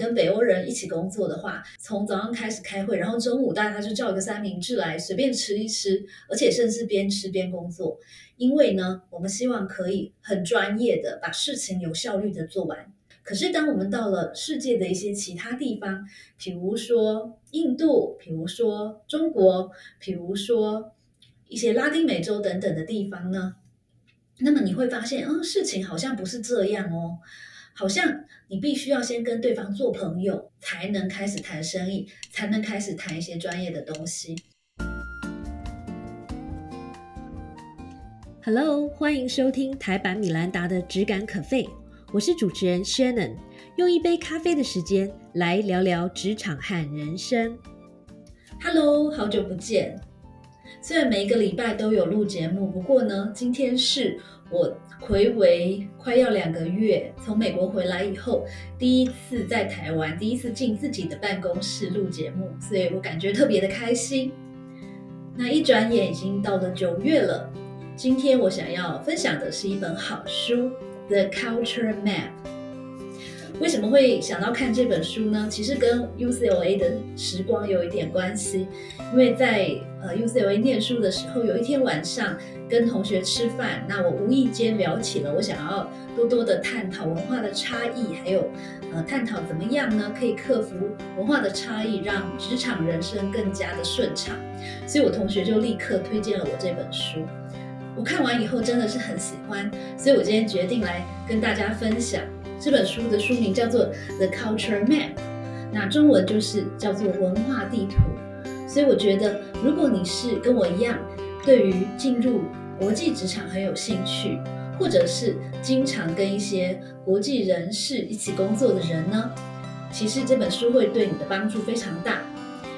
跟北欧人一起工作的话，从早上开始开会，然后中午大家就叫一个三明治来随便吃一吃，而且甚至边吃边工作。因为呢，我们希望可以很专业的把事情有效率的做完。可是当我们到了世界的一些其他地方，比如说印度，比如说中国，比如说一些拉丁美洲等等的地方呢，那么你会发现，嗯，事情好像不是这样哦。好像你必须要先跟对方做朋友，才能开始谈生意，才能开始谈一些专业的东西。Hello，欢迎收听台版米兰达的《只感可废》，我是主持人 Shannon，用一杯咖啡的时间来聊聊职场和人生。Hello，好久不见。虽然每一个礼拜都有录节目，不过呢，今天是。我回为快要两个月，从美国回来以后，第一次在台湾，第一次进自己的办公室录节目，所以我感觉特别的开心。那一转眼已经到了九月了，今天我想要分享的是一本好书《The Culture Map》。为什么会想到看这本书呢？其实跟 UCLA 的时光有一点关系，因为在呃 UCLA 念书的时候，有一天晚上跟同学吃饭，那我无意间聊起了我想要多多的探讨文化的差异，还有呃探讨怎么样呢可以克服文化的差异，让职场人生更加的顺畅。所以我同学就立刻推荐了我这本书。我看完以后真的是很喜欢，所以我今天决定来跟大家分享。这本书的书名叫做《The Culture Map》，那中文就是叫做文化地图。所以我觉得，如果你是跟我一样，对于进入国际职场很有兴趣，或者是经常跟一些国际人士一起工作的人呢，其实这本书会对你的帮助非常大。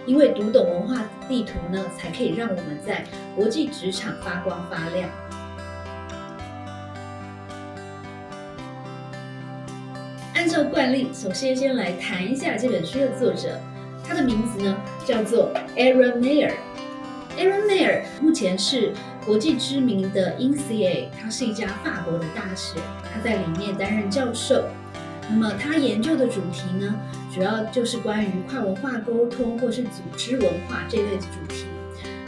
因为读懂文化地图呢，才可以让我们在国际职场发光发亮。照惯例，首先先来谈一下这本书的作者，他的名字呢叫做 Aaron Mayer。Aaron Mayer 目前是国际知名的 INSEAD，它是一家法国的大学，他在里面担任教授。那么他研究的主题呢，主要就是关于跨文化沟通或是组织文化这类的主题。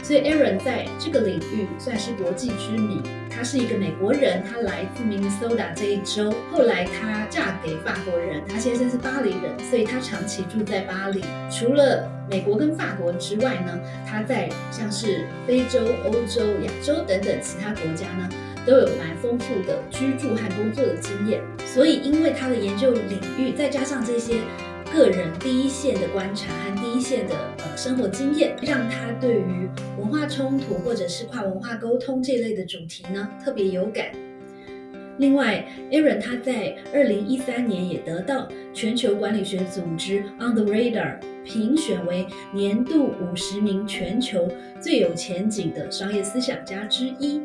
所以 Aaron 在这个领域算是国际知名。他是一个美国人，他来自明尼苏达这一州。后来他嫁给法国人，他先生是巴黎人，所以他长期住在巴黎。除了美国跟法国之外呢，他在像是非洲、欧洲、亚洲等等其他国家呢，都有蛮丰富的居住和工作的经验。所以因为他的研究领域，再加上这些。个人第一线的观察和第一线的呃生活经验，让他对于文化冲突或者是跨文化沟通这类的主题呢特别有感。另外，Aaron 他在二零一三年也得到全球管理学组织 On the Radar 评选为年度五十名全球最有前景的商业思想家之一。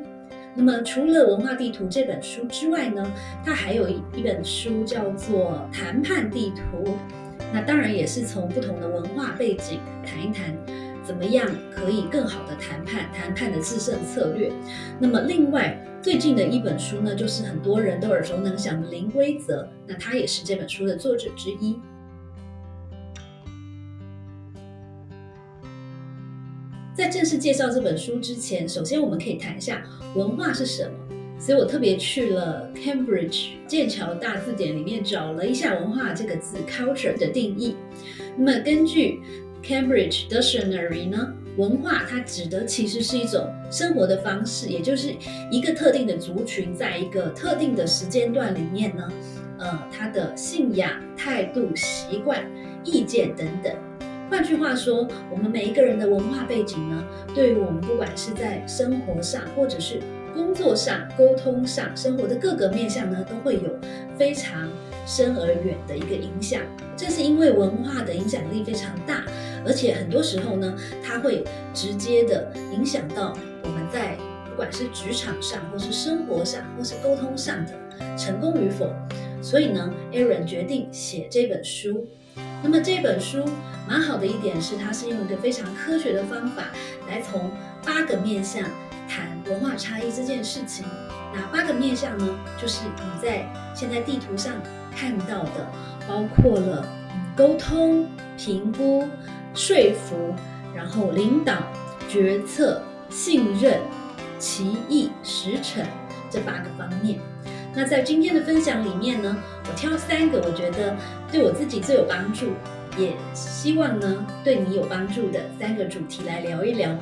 那么，除了文化地图这本书之外呢，他还有一一本书叫做谈判地图。那当然也是从不同的文化背景谈一谈，怎么样可以更好的谈判，谈判的制胜策略。那么另外最近的一本书呢，就是很多人都耳熟能详的《零规则》，那他也是这本书的作者之一。在正式介绍这本书之前，首先我们可以谈一下文化是什么。所以我特别去了 Cambridge 剑桥大字典里面找了一下“文化”这个字 “culture” 的定义。那么根据 Cambridge Dictionary 呢，文化它指的其实是一种生活的方式，也就是一个特定的族群在一个特定的时间段里面呢，呃，他的信仰、态度、习惯、意见等等。换句话说，我们每一个人的文化背景呢，对于我们不管是在生活上，或者是工作上、沟通上、生活的各个面向呢，都会有非常深而远的一个影响。这是因为文化的影响力非常大，而且很多时候呢，它会直接的影响到我们在不管是职场上，或是生活上，或是沟通上的成功与否。所以呢，Aaron 决定写这本书。那么这本书蛮好的一点是，它是用一个非常科学的方法来从八个面向。谈文化差异这件事情，哪八个面向呢？就是你在现在地图上看到的，包括了沟通、评估、说服，然后领导、决策、信任、奇异、实诚这八个方面。那在今天的分享里面呢，我挑三个我觉得对我自己最有帮助，也希望呢对你有帮助的三个主题来聊一聊。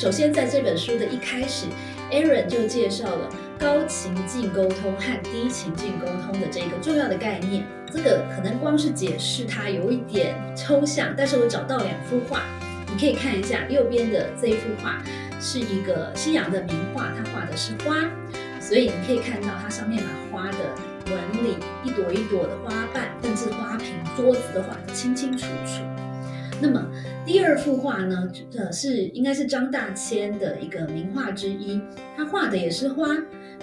首先，在这本书的一开始，Aaron 就介绍了高情境沟通和低情境沟通的这个重要的概念。这个可能光是解释它有一点抽象，但是我找到两幅画，你可以看一下右边的这一幅画是一个西洋的名画，它画的是花，所以你可以看到它上面把花的纹理、一朵一朵的花瓣，甚至花瓶、桌子都画得清清楚楚。那么第二幅画呢？呃，是应该是张大千的一个名画之一，他画的也是花，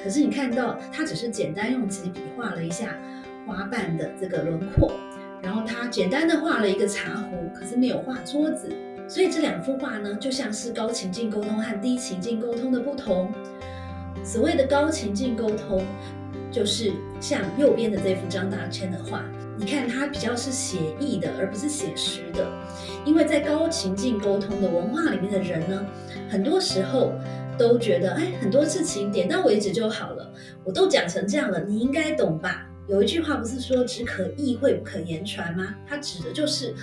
可是你看到他只是简单用几笔画了一下花瓣的这个轮廓，然后他简单的画了一个茶壶，可是没有画桌子，所以这两幅画呢，就像是高情境沟通和低情境沟通的不同。所谓的高情境沟通，就是像右边的这幅张大千的画。你看，它比较是写意的，而不是写实的。因为在高情境沟通的文化里面的人呢，很多时候都觉得，哎，很多事情点到为止就好了。我都讲成这样了，你应该懂吧？有一句话不是说只可意会不可言传吗？它指的就是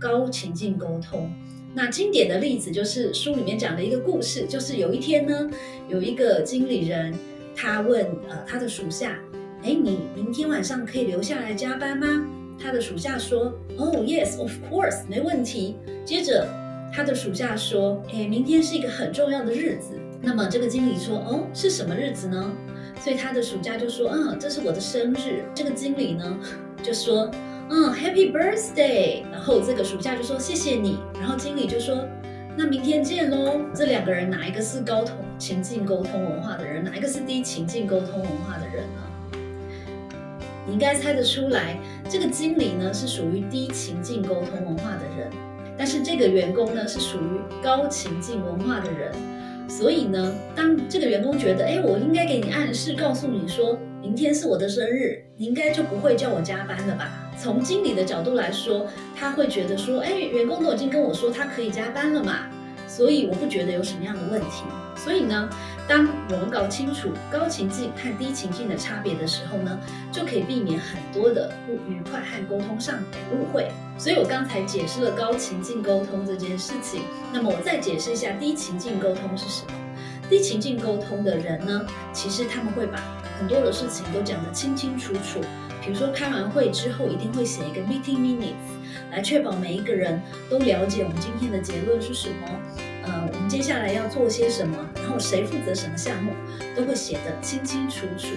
高情境沟通。那经典的例子就是书里面讲的一个故事，就是有一天呢，有一个经理人，他问呃他的属下。哎，你明天晚上可以留下来加班吗？他的属下说哦 yes, of course，没问题。”接着，他的属下说：“哎，明天是一个很重要的日子。”那么这个经理说：“哦，是什么日子呢？”所以他的属下就说：“嗯，这是我的生日。”这个经理呢 就说：“嗯，Happy birthday。”然后这个属下就说：“谢谢你。”然后经理就说：“那明天见喽。”这两个人哪一个是高通情境沟通文化的人，哪一个是低情境沟通文化的人呢？你应该猜得出来，这个经理呢是属于低情境沟通文化的人，但是这个员工呢是属于高情境文化的人。所以呢，当这个员工觉得，哎，我应该给你暗示，告诉你说，明天是我的生日，你应该就不会叫我加班了吧？从经理的角度来说，他会觉得说，哎，员工都已经跟我说他可以加班了嘛，所以我不觉得有什么样的问题。所以呢。当我们搞清楚高情境和低情境的差别的时候呢，就可以避免很多的不愉快和沟通上的误会。所以我刚才解释了高情境沟通这件事情，那么我再解释一下低情境沟通是什么。低情境沟通的人呢，其实他们会把很多的事情都讲得清清楚楚。比如说开完会之后，一定会写一个 meeting minutes，来确保每一个人都了解我们今天的结论是什么。呃，我们接下来要做些什么，然后谁负责什么项目，都会写得清清楚楚。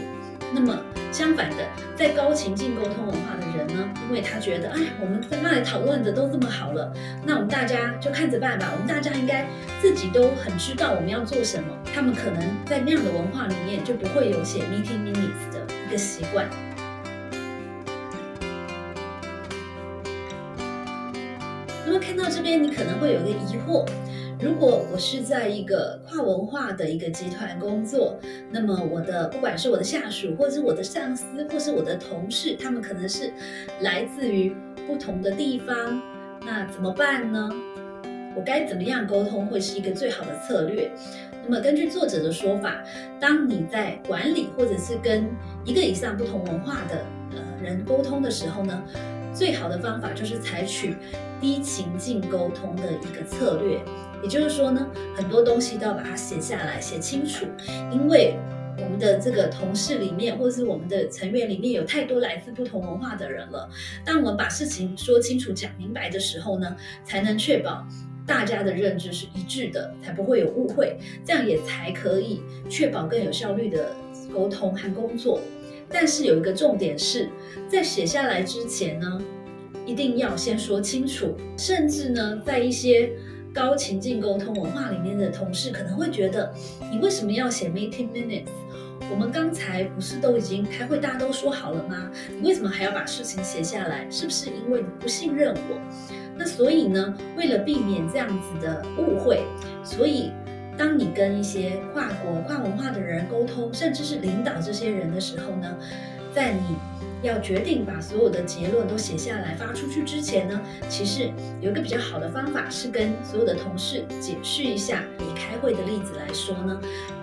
那么相反的，在高情境沟通文化的人呢，因为他觉得，哎，我们在那里讨论的都这么好了，那我们大家就看着办吧。我们大家应该自己都很知道我们要做什么。他们可能在那样的文化里面就不会有写 meeting minutes 的一个习惯。那么看到这边，你可能会有一个疑惑。如果我是在一个跨文化的一个集团工作，那么我的不管是我的下属，或者是我的上司，或是我的同事，他们可能是来自于不同的地方，那怎么办呢？我该怎么样沟通会是一个最好的策略？那么根据作者的说法，当你在管理或者是跟一个以上不同文化的呃人沟通的时候呢，最好的方法就是采取低情境沟通的一个策略。也就是说呢，很多东西都要把它写下来，写清楚，因为我们的这个同事里面，或者是我们的成员里面有太多来自不同文化的人了。当我们把事情说清楚、讲明白的时候呢，才能确保大家的认知是一致的，才不会有误会，这样也才可以确保更有效率的沟通和工作。但是有一个重点是，在写下来之前呢，一定要先说清楚，甚至呢，在一些高情境沟通文化里面的同事可能会觉得，你为什么要写 meeting minutes？我们刚才不是都已经开会，大家都说好了吗？你为什么还要把事情写下来？是不是因为你不信任我？那所以呢，为了避免这样子的误会，所以当你跟一些跨国、跨文化的人沟通，甚至是领导这些人的时候呢，在你要决定把所有的结论都写下来发出去之前呢，其实有一个比较好的方法是跟所有的同事解释一下。以开会的例子来说呢，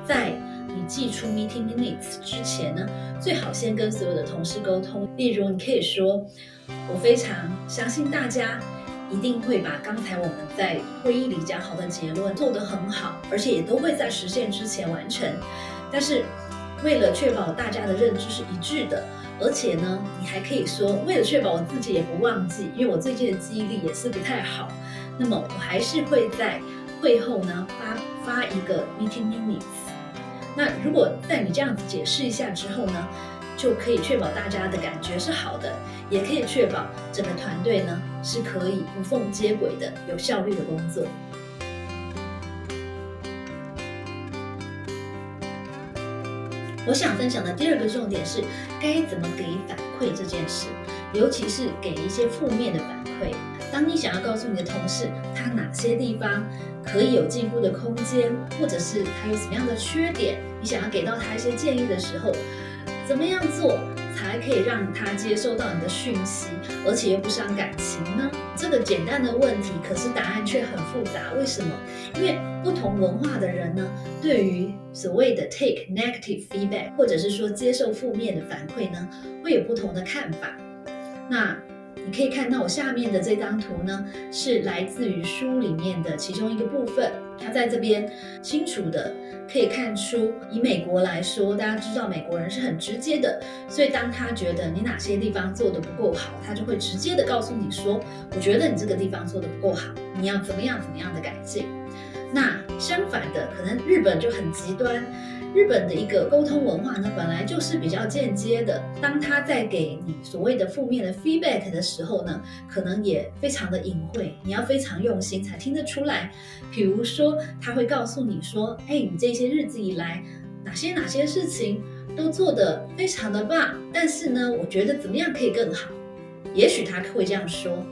在你寄出 meeting minutes 之前呢，最好先跟所有的同事沟通。例如，你可以说：“我非常相信大家。”一定会把刚才我们在会议里讲好的结论做得很好，而且也都会在实现之前完成。但是，为了确保大家的认知是一致的，而且呢，你还可以说，为了确保我自己也不忘记，因为我最近的记忆力也是不太好，那么我还是会在会后呢发发一个 meeting minutes。那如果在你这样子解释一下之后呢？就可以确保大家的感觉是好的，也可以确保整个团队呢是可以无缝接轨的、有效率的工作。我想分享的第二个重点是该怎么给反馈这件事，尤其是给一些负面的反馈。当你想要告诉你的同事他哪些地方可以有进步的空间，或者是他有什么样的缺点，你想要给到他一些建议的时候。怎么样做才可以让他接收到你的讯息，而且又不伤感情呢？这个简单的问题，可是答案却很复杂。为什么？因为不同文化的人呢，对于所谓的 take negative feedback，或者是说接受负面的反馈呢，会有不同的看法。那你可以看到我下面的这张图呢，是来自于书里面的其中一个部分。他在这边清楚的可以看出，以美国来说，大家知道美国人是很直接的，所以当他觉得你哪些地方做的不够好，他就会直接的告诉你说：“我觉得你这个地方做的不够好，你要怎么样怎么样的改进。”那相反的，可能日本就很极端。日本的一个沟通文化呢，本来就是比较间接的。当他在给你所谓的负面的 feedback 的时候呢，可能也非常的隐晦，你要非常用心才听得出来。比如说，他会告诉你说：“哎，你这些日子以来，哪些哪些事情都做得非常的棒，但是呢，我觉得怎么样可以更好？”也许他会这样说。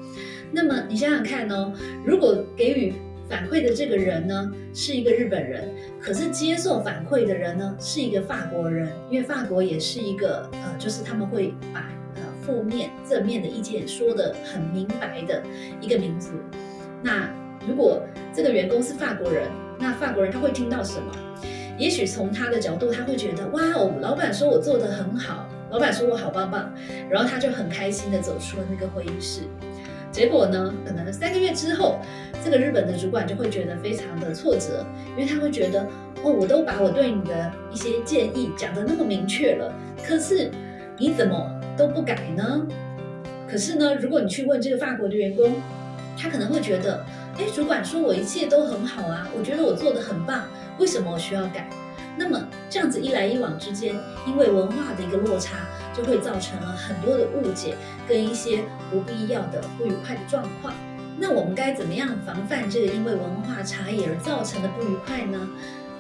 那么你想想看哦，如果给予反馈的这个人呢，是一个日本人，可是接受反馈的人呢，是一个法国人，因为法国也是一个呃，就是他们会把呃负面、正面的意见说得很明白的一个民族。那如果这个员工是法国人，那法国人他会听到什么？也许从他的角度，他会觉得哇哦，老板说我做得很好，老板说我好棒棒，然后他就很开心的走出了那个会议室。结果呢？可能三个月之后，这个日本的主管就会觉得非常的挫折，因为他会觉得，哦，我都把我对你的一些建议讲得那么明确了，可是你怎么都不改呢？可是呢，如果你去问这个法国的员工，他可能会觉得，哎，主管说我一切都很好啊，我觉得我做得很棒，为什么我需要改？那么这样子一来一往之间，因为文化的一个落差，就会造成了很多的误解跟一些不必要的不愉快的状况。那我们该怎么样防范这个因为文化差异而造成的不愉快呢？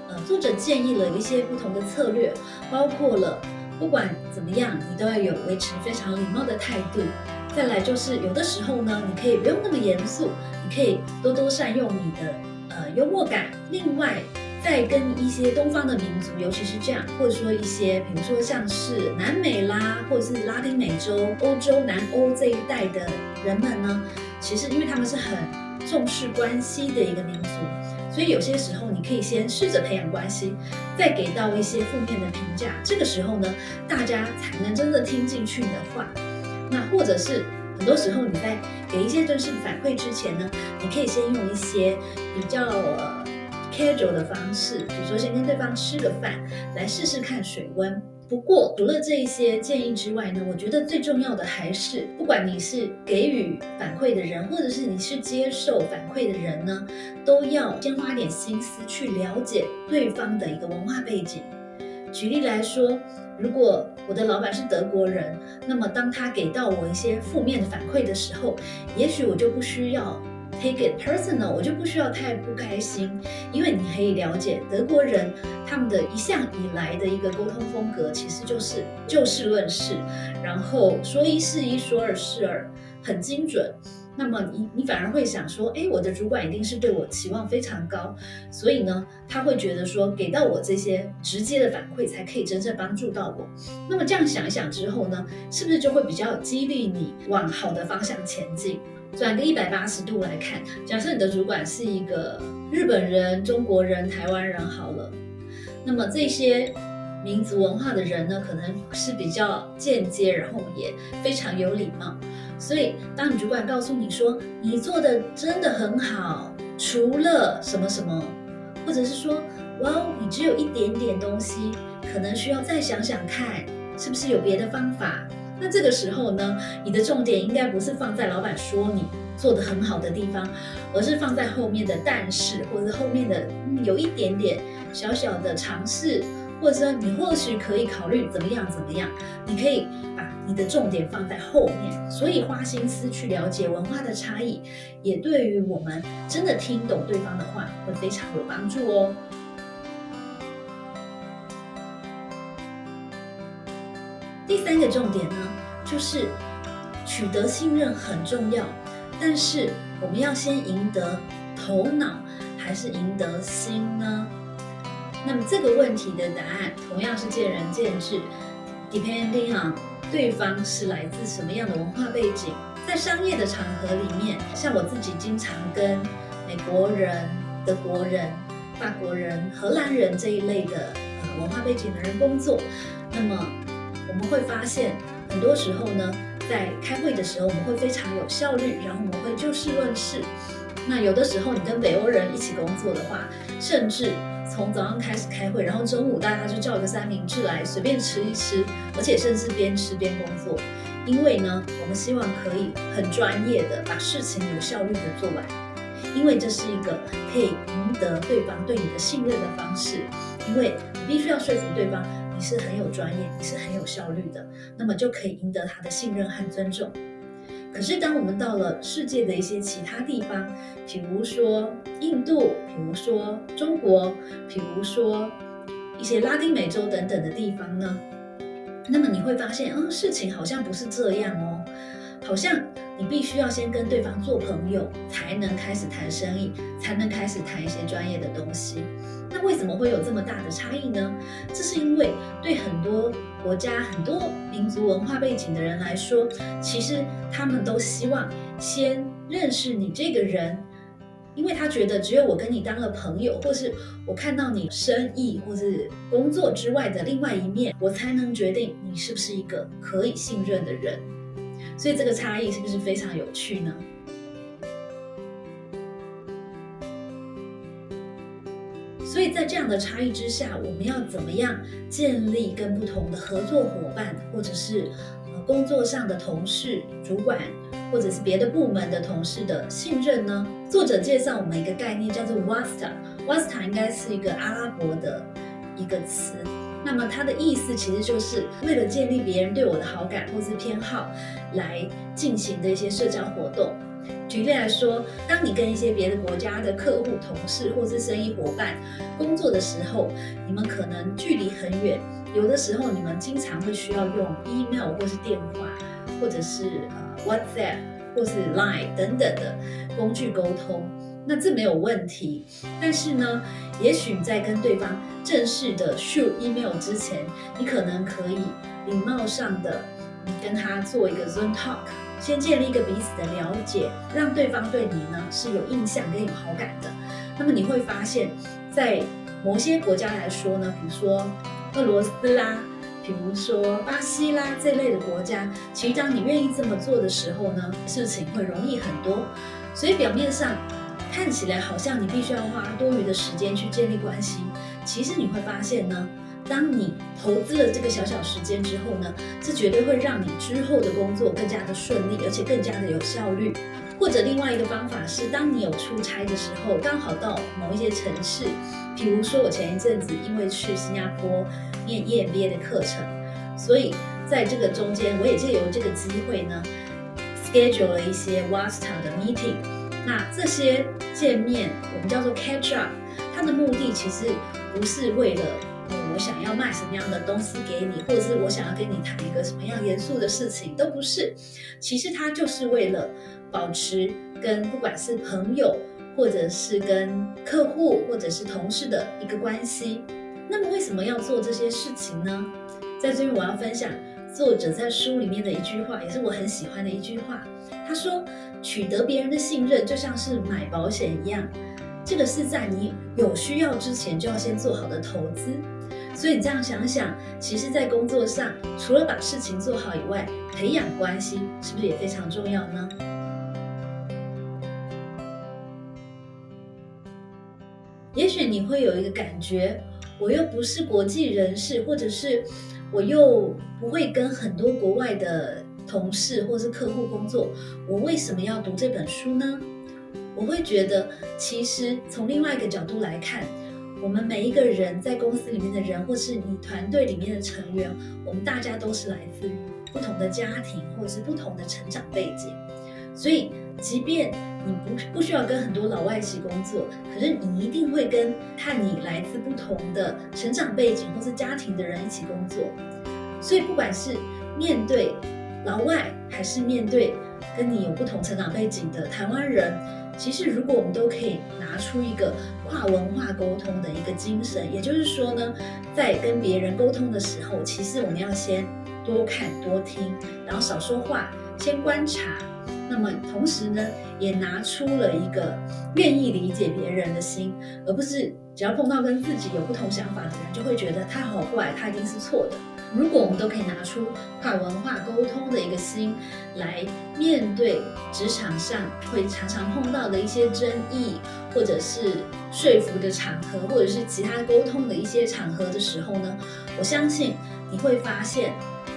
呃，作者建议了一些不同的策略，包括了不管怎么样，你都要有维持非常礼貌的态度。再来就是有的时候呢，你可以不用那么严肃，你可以多多善用你的呃幽默感。另外，在跟一些东方的民族，尤其是这样，或者说一些，比如说像是南美啦，或者是拉丁美洲、欧洲、南欧这一带的人们呢，其实因为他们是很重视关系的一个民族，所以有些时候你可以先试着培养关系，再给到一些负面的评价，这个时候呢，大家才能真的听进去你的话。那或者是很多时候你在给一些正式反馈之前呢，你可以先用一些比较。Casual 的方式，比如说先跟对方吃个饭，来试试看水温。不过除了这一些建议之外呢，我觉得最重要的还是，不管你是给予反馈的人，或者是你是接受反馈的人呢，都要先花点心思去了解对方的一个文化背景。举例来说，如果我的老板是德国人，那么当他给到我一些负面的反馈的时候，也许我就不需要。Take it personal，我就不需要太不开心，因为你可以了解德国人他们的一向以来的一个沟通风格，其实就是就事论事，然后说一是一，说二是二，很精准。那么你你反而会想说，哎，我的主管一定是对我期望非常高，所以呢，他会觉得说，给到我这些直接的反馈，才可以真正帮助到我。那么这样想一想之后呢，是不是就会比较激励你往好的方向前进？转个一百八十度来看，假设你的主管是一个日本人、中国人、台湾人，好了，那么这些民族文化的人呢，可能是比较间接，然后也非常有礼貌。所以，当你主管告诉你说你做的真的很好，除了什么什么，或者是说，哇哦，你只有一点点东西，可能需要再想想看，是不是有别的方法？那这个时候呢，你的重点应该不是放在老板说你做的很好的地方，而是放在后面的但是，或者后面的有一点点小小的尝试，或者说你或许可以考虑怎么样怎么样，你可以把。你的重点放在后面，所以花心思去了解文化的差异，也对于我们真的听懂对方的话会非常有帮助哦。第三个重点呢，就是取得信任很重要，但是我们要先赢得头脑，还是赢得心呢？那么这个问题的答案同样是见仁见智，depending on。对方是来自什么样的文化背景？在商业的场合里面，像我自己经常跟美国人、德国人、法国人、荷兰人这一类的呃文化背景的人工作，那么我们会发现，很多时候呢，在开会的时候，我们会非常有效率，然后我们会就事论事。那有的时候，你跟北欧人一起工作的话，甚至。从早上开始开会，然后中午大家就叫一个三明治来随便吃一吃，而且甚至边吃边工作。因为呢，我们希望可以很专业的把事情有效率的做完，因为这是一个可以赢得对方对你的信任的方式。因为你必须要说服对方你是很有专业，你是很有效率的，那么就可以赢得他的信任和尊重。可是，当我们到了世界的一些其他地方，比如说印度，比如说中国，比如说一些拉丁美洲等等的地方呢，那么你会发现，嗯，事情好像不是这样哦，好像你必须要先跟对方做朋友，才能开始谈生意，才能开始谈一些专业的东西。那为什么会有这么大的差异呢？这是因为对很多国家、很多民族文化背景的人来说，其实他们都希望先认识你这个人，因为他觉得只有我跟你当了朋友，或是我看到你生意或是工作之外的另外一面，我才能决定你是不是一个可以信任的人。所以这个差异是不是非常有趣呢？所以在这样的差异之下，我们要怎么样建立跟不同的合作伙伴，或者是工作上的同事、主管，或者是别的部门的同事的信任呢？作者介绍我们一个概念，叫做 Wasta，Wasta 应该是一个阿拉伯的一个词，那么它的意思其实就是为了建立别人对我的好感或是偏好来进行的一些社交活动。举例来说，当你跟一些别的国家的客户、同事或是生意伙伴工作的时候，你们可能距离很远，有的时候你们经常会需要用 email 或是电话，或者是呃 WhatsApp 或是 Line 等等的工具沟通。那这没有问题，但是呢，也许你在跟对方正式的 shoot email 之前，你可能可以礼貌上的，你跟他做一个 Zoom talk。先建立一个彼此的了解，让对方对你呢是有印象跟有好感的。那么你会发现，在某些国家来说呢，比如说俄罗斯啦，比如说巴西啦这类的国家，其实当你愿意这么做的时候呢，事情会容易很多。所以表面上看起来好像你必须要花多余的时间去建立关系，其实你会发现呢。当你投资了这个小小时间之后呢，这绝对会让你之后的工作更加的顺利，而且更加的有效率。或者另外一个方法是，当你有出差的时候，刚好到某一些城市，比如说我前一阵子因为去新加坡念 EMBA 的课程，所以在这个中间，我也借由这个机会呢，schedule 了一些 WASTA 的 meeting。那这些见面，我们叫做 catch up，它的目的其实不是为了。我想要卖什么样的东西给你，或者是我想要跟你谈一个什么样严肃的事情，都不是。其实它就是为了保持跟不管是朋友，或者是跟客户，或者是同事的一个关系。那么为什么要做这些事情呢？在这边我要分享作者在书里面的一句话，也是我很喜欢的一句话。他说：“取得别人的信任，就像是买保险一样。”这个是在你有需要之前就要先做好的投资，所以你这样想想，其实，在工作上除了把事情做好以外，培养关系是不是也非常重要呢？也许你会有一个感觉，我又不是国际人士，或者是我又不会跟很多国外的同事或是客户工作，我为什么要读这本书呢？我会觉得，其实从另外一个角度来看，我们每一个人在公司里面的人，或是你团队里面的成员，我们大家都是来自于不同的家庭，或者是不同的成长背景。所以，即便你不不需要跟很多老外一起工作，可是你一定会跟和你来自不同的成长背景或是家庭的人一起工作。所以，不管是面对老外，还是面对跟你有不同成长背景的台湾人。其实，如果我们都可以拿出一个跨文化沟通的一个精神，也就是说呢，在跟别人沟通的时候，其实我们要先多看多听，然后少说话，先观察。那么同时呢，也拿出了一个愿意理解别人的心，而不是只要碰到跟自己有不同想法的人，就会觉得他好怪，他一定是错的。如果我们都可以拿出跨文化沟通的一个心来面对职场上会常常碰到的一些争议，或者是说服的场合，或者是其他沟通的一些场合的时候呢，我相信你会发现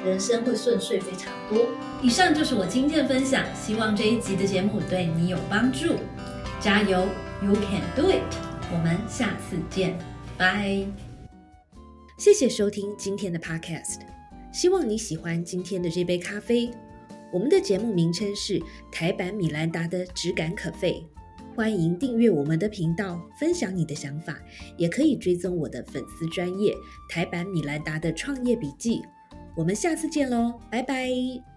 人生会顺遂非常多。以上就是我今天的分享，希望这一集的节目对你有帮助。加油，You can do it！我们下次见，拜。谢谢收听今天的 Podcast，希望你喜欢今天的这杯咖啡。我们的节目名称是台版米兰达的质感可废，欢迎订阅我们的频道，分享你的想法，也可以追踪我的粉丝专业台版米兰达的创业笔记。我们下次见喽，拜拜。